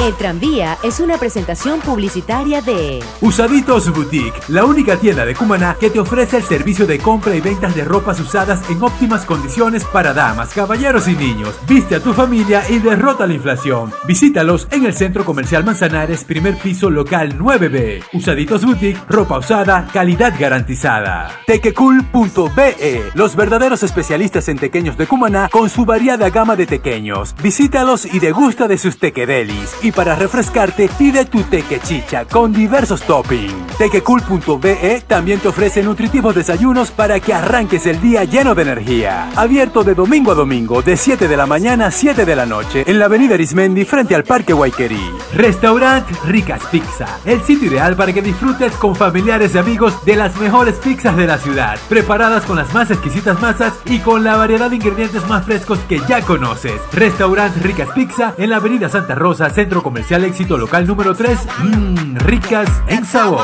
El tranvía es una presentación publicitaria de Usaditos Boutique, la única tienda de Cumaná que te ofrece el servicio de compra y ventas de ropas usadas en óptimas condiciones para damas, caballeros y niños. Viste a tu familia y derrota la inflación. Visítalos en el Centro Comercial Manzanares, primer piso local 9B. Usaditos Boutique, ropa usada, calidad garantizada. Tequecool.be, los verdaderos especialistas en tequeños de Cumaná con su variada gama de tequeños. Visítalos y degusta de sus tequedelis. Y para refrescarte, pide tu teque chicha con diversos toppings. Tequecool.be también te ofrece nutritivos desayunos para que arranques el día lleno de energía. Abierto de domingo a domingo, de 7 de la mañana a 7 de la noche, en la avenida Arismendi frente al Parque Guayquerí. Restaurant Ricas Pizza, el sitio ideal para que disfrutes con familiares y amigos de las mejores pizzas de la ciudad, preparadas con las más exquisitas masas y con la variedad de ingredientes más frescos que ya conoces. Restaurant Ricas Pizza en la avenida Santa Rosa, Centro Comercial Éxito Local número 3, mmm, ricas en sabor.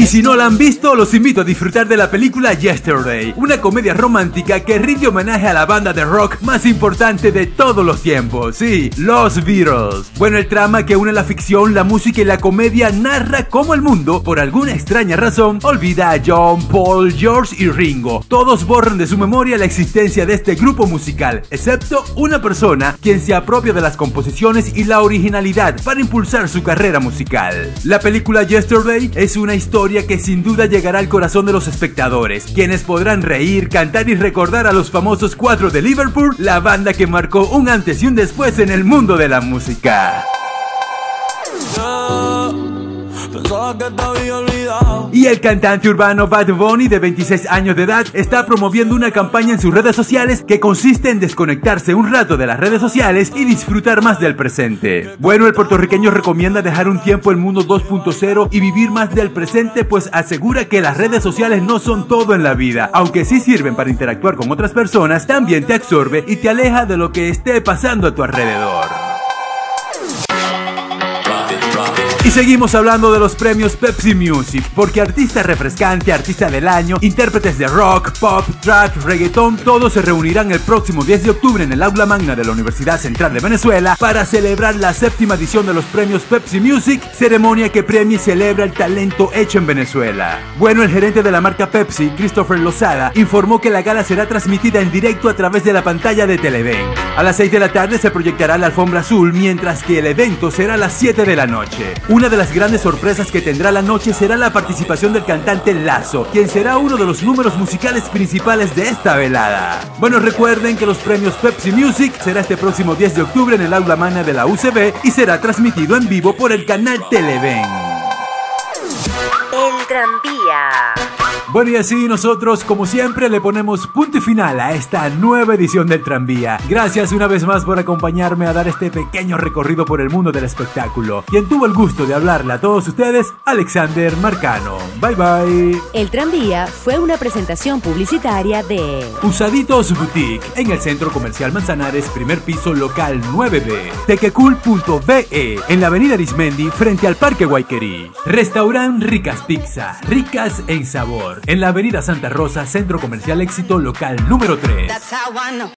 Y si no la han visto, los invito a disfrutar de la película Yesterday, una comedia romántica que rinde homenaje a la banda de rock más importante de todos los tiempos, sí, los Beatles. Bueno, el trama que une la ficción, la música y la comedia narra cómo el mundo, por alguna extraña razón, olvida a John, Paul, George y Ringo. Todos borran de su memoria la existencia de este grupo musical, excepto una persona quien se apropia de las composiciones y la originalidad para impulsar su carrera musical. La película Yesterday es una historia que sin duda llegará al corazón de los espectadores, quienes podrán reír, cantar y recordar a los famosos cuatro de Liverpool, la banda que marcó un antes y un después en el mundo de la música. Y el cantante urbano Bad Bunny de 26 años de edad está promoviendo una campaña en sus redes sociales que consiste en desconectarse un rato de las redes sociales y disfrutar más del presente. Bueno, el puertorriqueño recomienda dejar un tiempo el mundo 2.0 y vivir más del presente pues asegura que las redes sociales no son todo en la vida, aunque sí sirven para interactuar con otras personas, también te absorbe y te aleja de lo que esté pasando a tu alrededor. Y seguimos hablando de los premios Pepsi Music, porque artista refrescante, artista del año, intérpretes de rock, pop, trap, reggaeton, todos se reunirán el próximo 10 de octubre en el aula magna de la Universidad Central de Venezuela para celebrar la séptima edición de los premios Pepsi Music, ceremonia que premia y celebra el talento hecho en Venezuela. Bueno, el gerente de la marca Pepsi, Christopher Lozada, informó que la gala será transmitida en directo a través de la pantalla de Televen. A las 6 de la tarde se proyectará la alfombra azul, mientras que el evento será a las 7 de la noche. Una de las grandes sorpresas que tendrá la noche será la participación del cantante Lazo, quien será uno de los números musicales principales de esta velada. Bueno, recuerden que los premios Pepsi Music será este próximo 10 de octubre en el aula magna de la UCB y será transmitido en vivo por el canal Televen. El tranvía. Bueno y así nosotros como siempre le ponemos punto y final a esta nueva edición del tranvía. Gracias una vez más por acompañarme a dar este pequeño recorrido por el mundo del espectáculo. Quien tuvo el gusto de hablarle a todos ustedes, Alexander Marcano. Bye bye. El tranvía fue una presentación publicitaria de Usaditos Boutique en el Centro Comercial Manzanares, primer piso local 9B. Tequecool.be en la avenida Arismendi frente al Parque Guayquerí. Restaurant Ricas Pizza, ricas en sabor en la avenida Santa Rosa, Centro Comercial Éxito Local número 3.